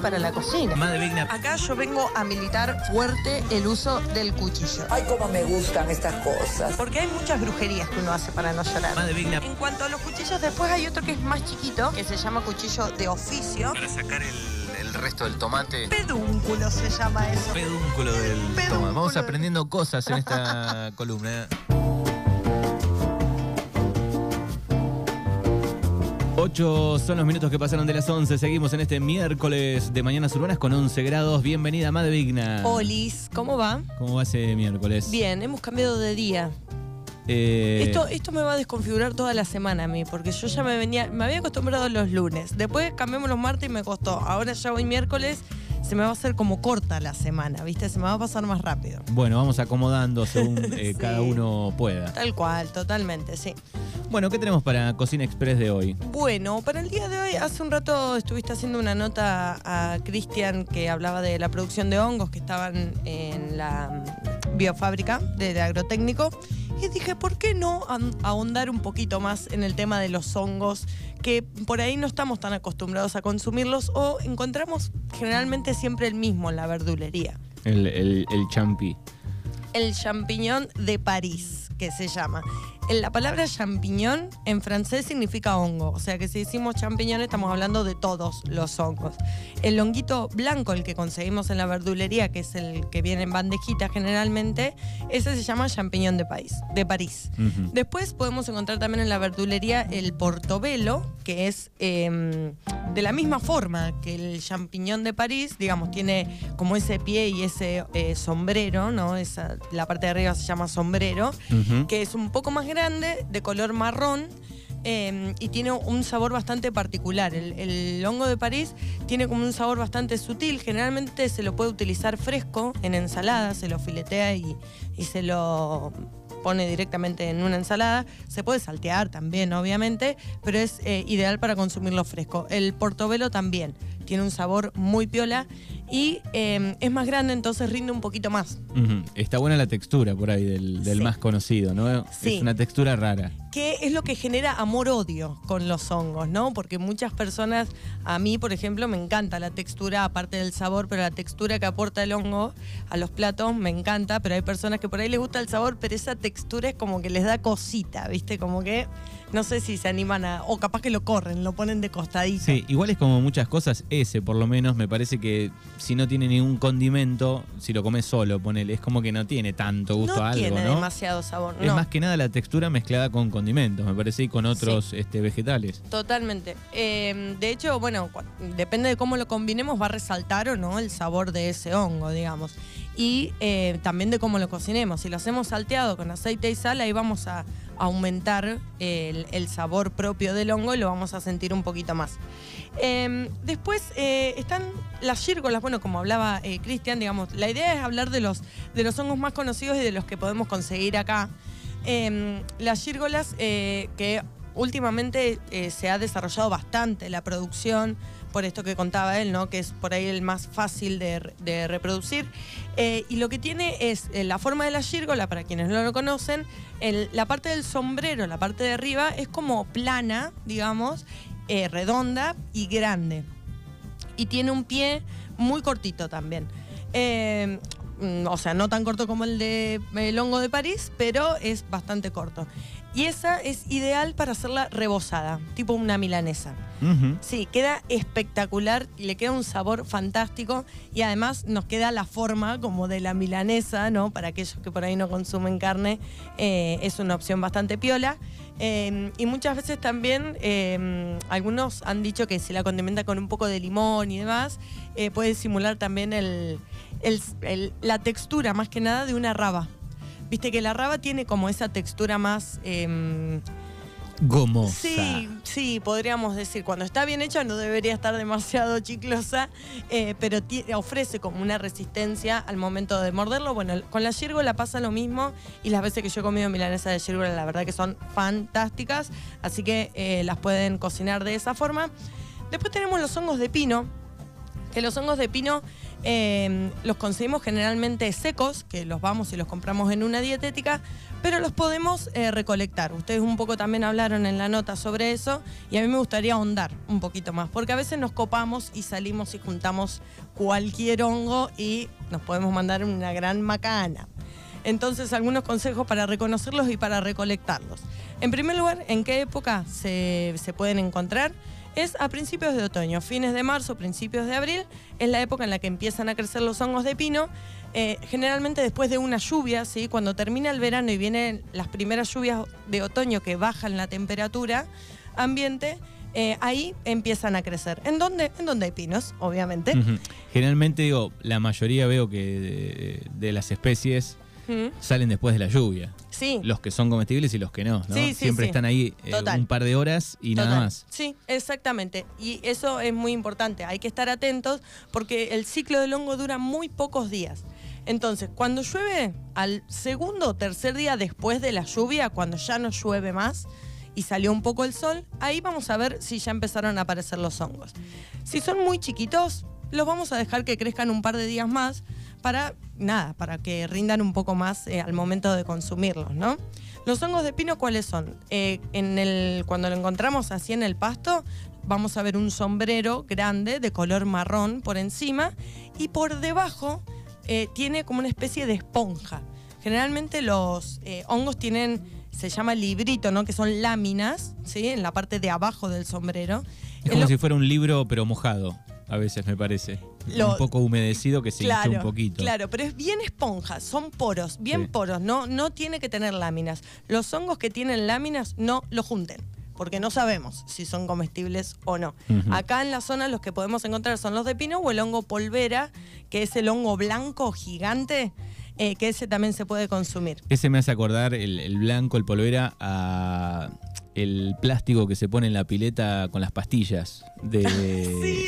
para la cocina. Madre Vigna. Acá yo vengo a militar fuerte el uso del cuchillo. Ay, cómo me gustan estas cosas. Porque hay muchas brujerías que uno hace para no llorar. Madre Vigna. En cuanto a los cuchillos, después hay otro que es más chiquito, que se llama cuchillo de oficio. Para sacar el, el resto del tomate. Pedúnculo se llama eso. Pedúnculo del Pedúnculo. tomate. Vamos aprendiendo cosas en esta columna. 8 son los minutos que pasaron de las 11. Seguimos en este miércoles de Mañanas Urbanas con 11 grados. Bienvenida, Madre Vigna. Olis, ¿cómo va? ¿Cómo va ese miércoles? Bien, hemos cambiado de día. Eh, Esto, esto me va a desconfigurar toda la semana a mí, porque yo ya me venía, me había acostumbrado a los lunes. Después cambiamos los martes y me costó. Ahora ya hoy miércoles se me va a hacer como corta la semana, ¿viste? Se me va a pasar más rápido. Bueno, vamos acomodando según eh, Sí. cada uno pueda. Tal cual, totalmente, sí. Bueno, ¿qué tenemos para Cocina Express de hoy? Bueno, para el día de hoy, hace un rato estuviste haciendo una nota a Cristian que hablaba de la producción de hongos que estaban en la mm, biofábrica del agrotécnico. Y dije, ¿por qué no ahondar un poquito más en el tema de los hongos? Que por ahí no estamos tan acostumbrados a consumirlos o encontramos generalmente siempre el mismo en la verdulería. El, el, el champi. El champiñón de París, que se llama. La palabra champiñón en francés significa hongo, o sea que si decimos champiñón estamos hablando de todos los hongos. El honguito blanco, el que conseguimos en la verdulería, que es el que viene en bandejita generalmente, ese se llama champiñón de, París, de París. Ujú. Después podemos encontrar también en la verdulería el portobelo, que es eh, de la misma forma que el champiñón de París, digamos, tiene como ese pie y ese eh, sombrero, ¿no? Esa, la parte de arriba se llama sombrero, Ujú. que es un poco más grande, de color marrón. eh, y tiene un sabor bastante particular. El, el hongo de París tiene como un sabor bastante sutil. Generalmente se lo puede utilizar fresco en ensalada, se lo filetea y, y se lo pone directamente en una ensalada. Se puede saltear también, obviamente, pero es eh, ideal para consumirlo fresco. El portobelo también tiene un sabor muy piola y eh, es más grande, entonces rinde un poquito más. Está buena la textura por ahí del, del Sí. más conocido, ¿no? Sí. Es una textura rara. que es lo que genera amor-odio con los hongos, ¿no? Porque muchas personas, a mí, por ejemplo, me encanta la textura, aparte del sabor, pero la textura que aporta el hongo a los platos me encanta, pero hay personas que por ahí les gusta el sabor, pero esa textura es como que les da cosita, ¿viste? Como que no sé si se animan a. o capaz que lo corren, lo ponen de costadito. Sí, igual es como muchas cosas, ese por lo menos me parece que si no tiene ningún condimento, si lo comes solo, ponele, es como que no tiene tanto gusto no a algo, tiene ¿no? demasiado sabor, Es no. más que nada la textura mezclada con condimentos, me parece, y con otros este, vegetales. Totalmente. Eh, de hecho, bueno, depende de cómo lo combinemos, va a resaltar o no el sabor de ese hongo, digamos. Y eh, también de cómo lo cocinemos. Si lo hacemos salteado con aceite y sal, ahí vamos a aumentar el, sabor propio del hongo y lo vamos a sentir un poquito más. Eh, después eh, están las gírgolas, bueno, como hablaba eh, Cristian, digamos, la idea es hablar de los, de los hongos más conocidos y de los que podemos conseguir acá. Eh, las gírgolas eh, que últimamente eh, se ha desarrollado bastante la producción, por esto que contaba él, ¿no? que es por ahí el más fácil de, reproducir. Eh, y lo que tiene es eh, la forma de la gírgola, para quienes no lo conocen, la parte del sombrero, la parte de arriba, es como plana, digamos, redonda y grande. Y tiene un pie muy cortito también. Mm, o sea, no tan corto como el de el hongo de París, pero es bastante corto. Y esa es ideal para hacerla rebozada, tipo una milanesa. Sí, queda espectacular, le queda un sabor fantástico y además nos queda la forma como de la milanesa, ¿no? Para aquellos que por ahí no consumen carne, eh, es una opción bastante piola. Eh, y muchas veces también, eh, algunos han dicho que si la condimenta con un poco de limón y demás, eh, puede simular también el- el- el- la textura más que nada de una raba. Viste que la raba tiene como esa textura más... em, Gomosa. Sí, sí, podríamos decir, cuando está bien hecha no debería estar demasiado chiclosa, eh, pero ofrece como una resistencia al momento de morderlo. Bueno, con la gírgola pasa lo mismo y las veces que yo he comido milanesa de gírgola la verdad que son fantásticas, así que eh, las pueden cocinar de esa forma. Después tenemos los hongos de pino, que los hongos de pino eh, los conseguimos generalmente secos, que los vamos y los compramos en una dietética, pero los podemos eh, recolectar. Ustedes un poco también hablaron en la nota sobre eso y a mí me gustaría ahondar un poquito más, porque a veces nos copamos y salimos y juntamos cualquier hongo y nos podemos mandar una gran macana. Entonces, algunos consejos para reconocerlos y para recolectarlos. En primer lugar, ¿en qué época se, se pueden encontrar? es a principios de otoño, fines de marzo, principios de abril, es la época en la que empiezan a crecer los hongos de pino, eh, generalmente después de una lluvia, ¿sí? cuando termina el verano y vienen las primeras lluvias de otoño que bajan la temperatura ambiente, eh, ahí empiezan a crecer. ¿En dónde? En donde hay pinos, obviamente. Generalmente digo, la mayoría veo que de las especies salen después de la lluvia. Sí. Los que son comestibles y los que no, ¿no? Siempre están ahí eh, un par de horas y nada más. Sí, exactamente. Y eso es muy importante. Hay que estar atentos porque el ciclo del hongo dura muy pocos días. Entonces, cuando llueve, al segundo o tercer día después de la lluvia, cuando ya no llueve más y salió un poco el sol, ahí vamos a ver si ya empezaron a aparecer los hongos. Si son muy chiquitos, los vamos a dejar que crezcan un par de días más para nada, para que rindan un poco más eh, al momento de consumirlos, ¿no? Los hongos de pino, ¿cuáles son? Eh, en el, cuando lo encontramos así en el pasto, vamos a ver un sombrero grande de color marrón por encima y por debajo eh, tiene como una especie de esponja. Generalmente los hongos tienen, se llama librito, ¿no? Que son láminas, ¿sí? En la parte de abajo del sombrero. Es como si fuera un libro pero mojado a veces me parece. un poco humedecido que se claro, un poquito. Claro, pero es bien esponja, son poros, bien poros, no, no tiene que tener láminas. Los hongos que tienen láminas no lo junten porque no sabemos si son comestibles o no. Acá en la zona los que podemos encontrar son los de pino o el hongo polvera, que es el hongo blanco gigante, eh, que ese también se puede consumir. Ese me hace acordar el blanco, el polvera, a el plástico que se pone en la pileta con las pastillas de, sí,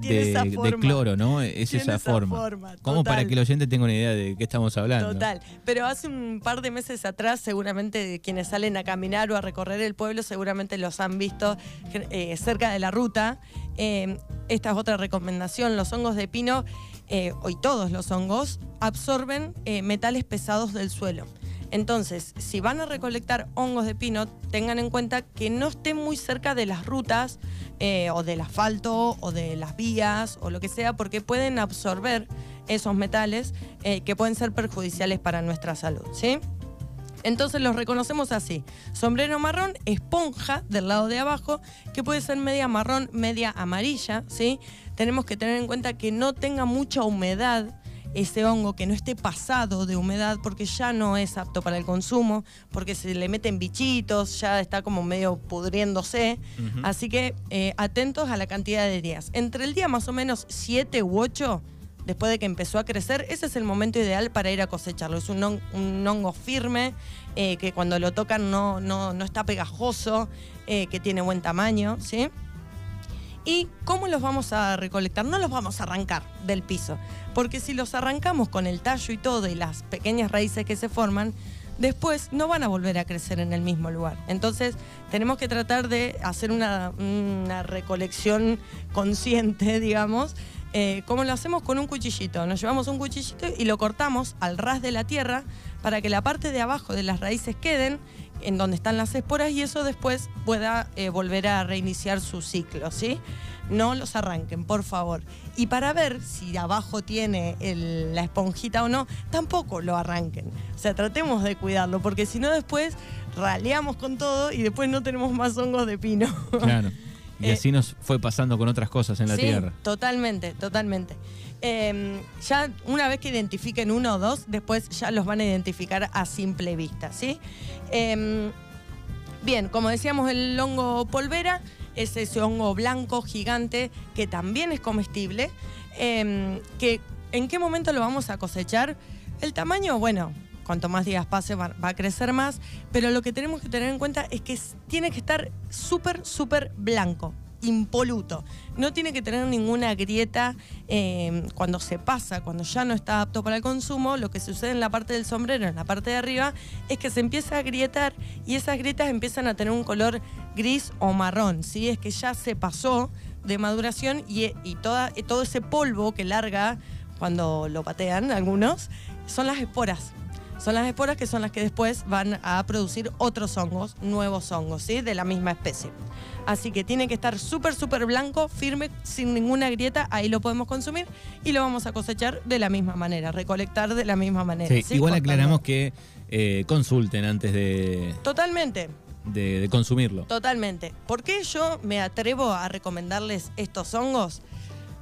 tiene esa forma. de cloro, ¿no? Es esa, forma. Como para que el oyente tenga una idea de qué estamos hablando. Total. Pero hace un par de meses atrás, seguramente quienes salen a caminar o a recorrer el pueblo, seguramente los han visto eh, cerca de la ruta. Eh, esta es otra recomendación. Los hongos de pino, eh, hoy todos los hongos, absorben metales pesados del suelo. Entonces, si van a recolectar hongos de pino, tengan en cuenta que no estén muy cerca de las rutas eh, o del asfalto o de las vías o lo que sea, porque pueden absorber esos metales eh, que pueden ser perjudiciales para nuestra salud. ¿sí? Entonces los reconocemos así. Sombrero marrón, esponja del lado de abajo, que puede ser media marrón, media amarilla. ¿sí? Tenemos que tener en cuenta que no tenga mucha humedad ese hongo que no esté pasado de humedad porque ya no es apto para el consumo, porque se le meten bichitos, ya está como medio pudriéndose. Así que eh, atentos a la cantidad de días. Entre el día más o menos 7 u 8, después de que empezó a crecer, ese es el momento ideal para ir a cosecharlo. Es un, hongo firme, eh, que cuando lo tocan no, no, no está pegajoso, eh, que tiene buen tamaño, ¿sí? ¿Y cómo los vamos a recolectar? No los vamos a arrancar del piso, porque si los arrancamos con el tallo y todo y las pequeñas raíces que se forman, después no van a volver a crecer en el mismo lugar. Entonces tenemos que tratar de hacer una, recolección consciente, digamos, eh, como lo hacemos con un cuchillito. Nos llevamos un cuchillito y lo cortamos al ras de la tierra para que la parte de abajo de las raíces queden en donde están las esporas y eso después pueda eh, volver a reiniciar su ciclo, ¿sí? No los arranquen, por favor. Y para ver si abajo tiene la esponjita o no, tampoco lo arranquen. O sea, tratemos de cuidarlo, porque si no después raleamos con todo y después no tenemos más hongos de pino. Claro. Y así nos fue pasando con otras cosas en la sí, tierra. Totalmente, totalmente. Em, ya una vez que identifiquen uno o dos, después ya los van a identificar a simple vista, ¿sí? Em, bien, como decíamos, el hongo polvera es ese hongo blanco gigante que también es comestible. Em, que, ¿En qué momento lo vamos a cosechar? El tamaño, bueno, cuanto más días pase va, a crecer más, pero lo que tenemos que tener en cuenta es que tiene que estar súper, súper blanco impoluto. No tiene que tener ninguna grieta eh, cuando se pasa, cuando ya no está apto para el consumo. Lo que sucede en la parte del sombrero, en la parte de arriba, es que se empieza a agrietar y esas grietas empiezan a tener un color gris o marrón. ¿sí? Es que ya se pasó de maduración y, toda, todo ese polvo que larga cuando lo patean algunos son las esporas. Son las esporas que son las que después van a producir otros hongos, nuevos hongos, ¿sí? De la misma especie. Así que tiene que estar súper, súper blanco, firme, sin ninguna grieta. Ahí lo podemos consumir y lo vamos a cosechar de la misma manera, recolectar de la misma manera. Sí, ¿sí? igual aclaramos que eh, consulten antes de, Totalmente. de- de consumirlo. Totalmente. ¿Por qué yo me atrevo a recomendarles estos hongos?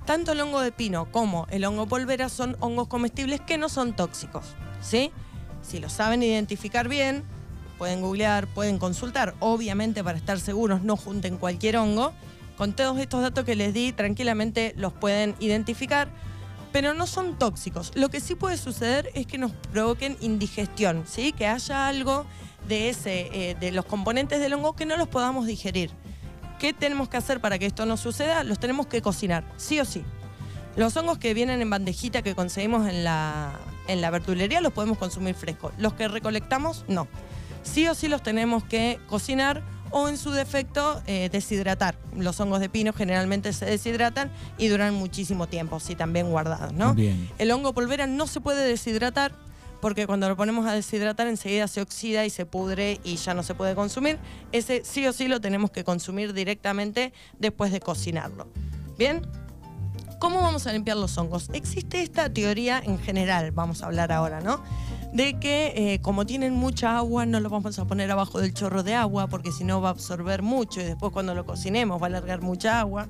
Tanto el hongo de pino como el hongo polvera son hongos comestibles que no son tóxicos. ¿Sí? Si lo saben identificar bien, pueden googlear, pueden consultar. Obviamente, para estar seguros, no junten cualquier hongo. Con todos estos datos que les di, tranquilamente los pueden identificar, pero no son tóxicos. Lo que sí puede suceder es que nos provoquen indigestión, ¿sí? Que haya algo de, ese, eh, de los componentes del hongo que no los podamos digerir. ¿Qué tenemos que hacer para que esto no suceda? Los tenemos que cocinar, sí o sí. Los hongos que vienen en bandejita que conseguimos en la, en la verdulería los podemos consumir frescos. Los que recolectamos, no. Sí o sí los tenemos que cocinar o en su defecto eh, deshidratar. Los hongos de pino generalmente se deshidratan y duran muchísimo tiempo, sí también guardados, ¿no? Bien. El hongo polvera no se puede deshidratar porque cuando lo ponemos a deshidratar enseguida se oxida y se pudre y ya no se puede consumir. Ese sí o sí lo tenemos que consumir directamente después de cocinarlo. ¿Bien? ¿Cómo vamos a limpiar los hongos? Existe esta teoría en general, vamos a hablar ahora, ¿no? De que eh, como tienen mucha agua, no lo vamos a poner abajo del chorro de agua, porque si no va a absorber mucho y después cuando lo cocinemos va a largar mucha agua.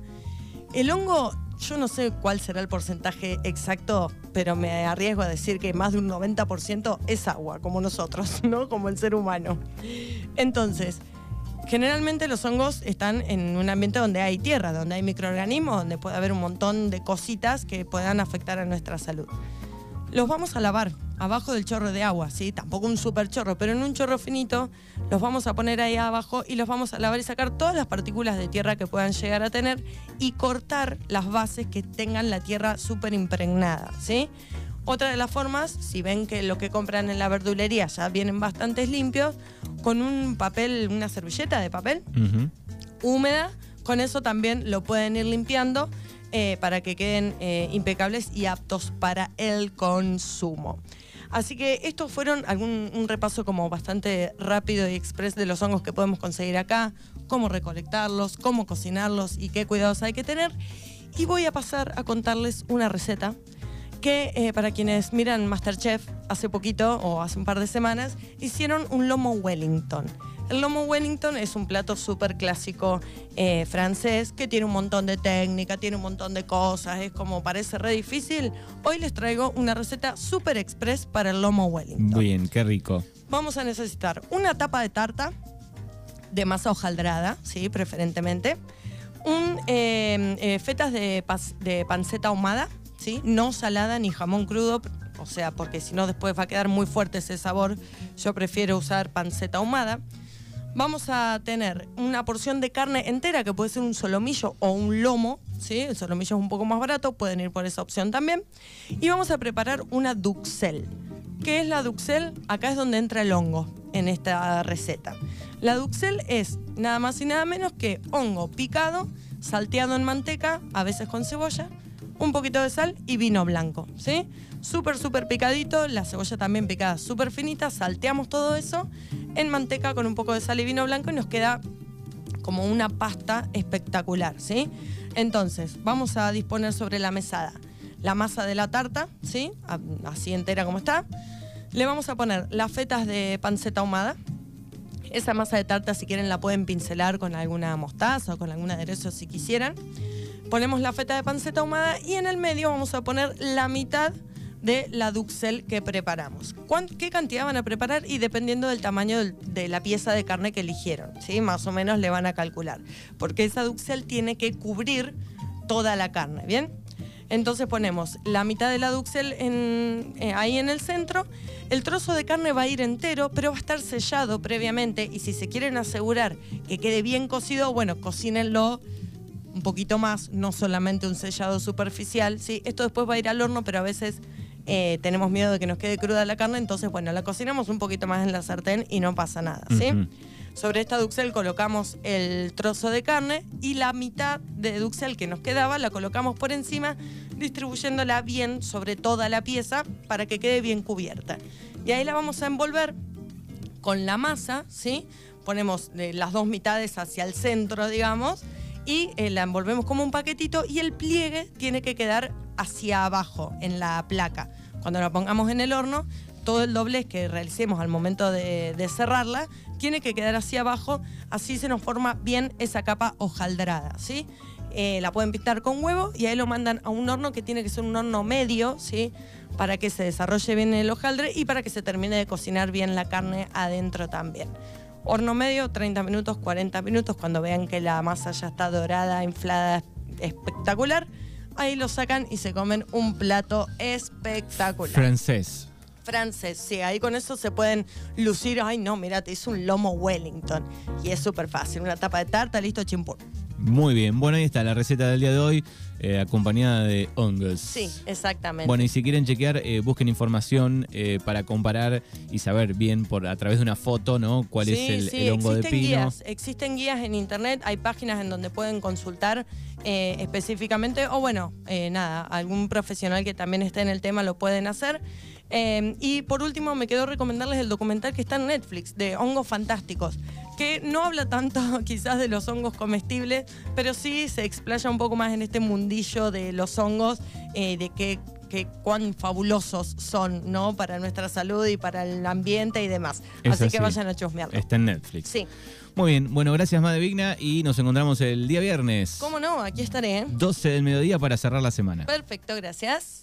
El hongo, yo no sé cuál será el porcentaje exacto, pero me arriesgo a decir que más de un 90% es agua, como nosotros, ¿no? Como el ser humano. Entonces, generalmente los hongos están en un ambiente donde hay tierra, donde hay microorganismos, donde puede haber un montón de cositas que puedan afectar a nuestra salud. Los vamos a lavar abajo del chorro de agua, ¿sí? Tampoco un super chorro, pero en un chorro finito los vamos a poner ahí abajo y los vamos a lavar y sacar todas las partículas de tierra que puedan llegar a tener y cortar las bases que tengan la tierra súper impregnada, ¿sí? Otra de las formas, si ven que lo que compran en la verdulería ya vienen bastante limpios, con un papel, una servilleta de papel, Ujú. húmeda, con eso también lo pueden ir limpiando eh, para que queden eh, impecables y aptos para el consumo. Así que estos fueron algún, un repaso como bastante rápido y express de los hongos que podemos conseguir acá, cómo recolectarlos, cómo cocinarlos y qué cuidados hay que tener. Y voy a pasar a contarles una receta que eh, para quienes miran Masterchef hace poquito o hace un par de semanas, hicieron un lomo Wellington. El lomo Wellington es un plato súper clásico eh, francés que tiene un montón de técnica, tiene un montón de cosas, es como parece re difícil. Hoy les traigo una receta súper express para el lomo Wellington. Bien, qué rico. Vamos a necesitar una tapa de tarta de masa hojaldrada, sí, preferentemente. Un, eh, fetas de, de panceta ahumada, ¿sí? No salada ni jamón crudo, o sea, porque si no después va a quedar muy fuerte ese sabor. Yo prefiero usar panceta ahumada. Vamos a tener una porción de carne entera, que puede ser un solomillo o un lomo, ¿sí? El solomillo es un poco más barato, pueden ir por esa opción también. Y vamos a preparar una duxel. ¿Qué es la duxel? Acá es donde entra el hongo en esta receta. La duxel es nada más y nada menos que hongo picado, salteado en manteca, a veces con cebolla, un poquito de sal y vino blanco, ¿sí? Súper, súper picadito, la cebolla también picada súper finita, salteamos todo eso en manteca con un poco de sal y vino blanco y nos queda como una pasta espectacular, ¿sí? Entonces, vamos a disponer sobre la mesada la masa de la tarta, ¿sí? Así entera como está. Le vamos a poner las fetas de panceta ahumada. Esa masa de tarta, si quieren, la pueden pincelar con alguna mostaza o con algún aderezo si quisieran. Ponemos la feta de panceta ahumada y en el medio vamos a poner la mitad de la duxel que preparamos. ¿Cuán- ¿Qué cantidad van a preparar? Y dependiendo del tamaño de la pieza de carne que eligieron, ¿sí? Más o menos le van a calcular. Porque esa duxel tiene que cubrir toda la carne, ¿bien? Entonces ponemos la mitad de la duxel eh, ahí en el centro. El trozo de carne va a ir entero, pero va a estar sellado previamente. Y si se quieren asegurar que quede bien cocido, bueno, cocínenlo un poquito más, no solamente un sellado superficial. ¿sí? Esto después va a ir al horno, pero a veces eh, tenemos miedo de que nos quede cruda la carne. Entonces, bueno, la cocinamos un poquito más en la sartén y no pasa nada. ¿sí? Sobre esta duxel colocamos el trozo de carne y la mitad de duxel que nos quedaba la colocamos por encima distribuyéndola bien sobre toda la pieza para que quede bien cubierta. Y ahí la vamos a envolver con la masa, ¿sí? Ponemos eh, las dos mitades hacia el centro, digamos, y eh, la envolvemos como un paquetito y el pliegue tiene que quedar hacia abajo en la placa. Cuando la pongamos en el horno, todo el doblez que realicemos al momento de, cerrarla tiene que quedar hacia abajo, así se nos forma bien esa capa hojaldrada, ¿sí? Eh, la pueden pintar con huevo y ahí lo mandan a un horno que tiene que ser un horno medio, ¿sí? Para que se desarrolle bien el hojaldre y para que se termine de cocinar bien la carne adentro también. Horno medio, 30 minutos, 40 minutos, cuando vean que la masa ya está dorada, inflada, espectacular, ahí lo sacan y se comen un plato espectacular. Francés. Francés, sí, ahí con eso se pueden lucir, ay no, mira, te hizo un lomo Wellington. Y es súper fácil, una tapa de tarta, listo, chimpur. Muy bien. Bueno, ahí está la receta del día de hoy, eh, acompañada de hongos. Sí, exactamente. Bueno, y si quieren chequear, eh, busquen información eh, para comparar y saber bien por a través de una foto, ¿no? Cuál es el, sí, el hongo de existen pino. Guías, existen guías en internet, hay páginas en donde pueden consultar eh, específicamente, o bueno, eh, nada, algún profesional que también esté en el tema lo pueden hacer. Eh, y por último, me quedó recomendarles el documental que está en Netflix de hongos fantásticos, que no habla tanto quizás de los hongos comestibles, pero sí se explaya un poco más en este mundillo de los hongos, eh, de qué que cuán fabulosos son, ¿no? Para nuestra salud y para el ambiente y demás. Es así, que vayan a chusmearlo. Está en Netflix. Sí. Muy bien. Bueno, gracias, Madre Vigna, y nos encontramos el día viernes. ¿Cómo no? Aquí estaré. ¿eh? 12 del mediodía para cerrar la semana. Perfecto, gracias.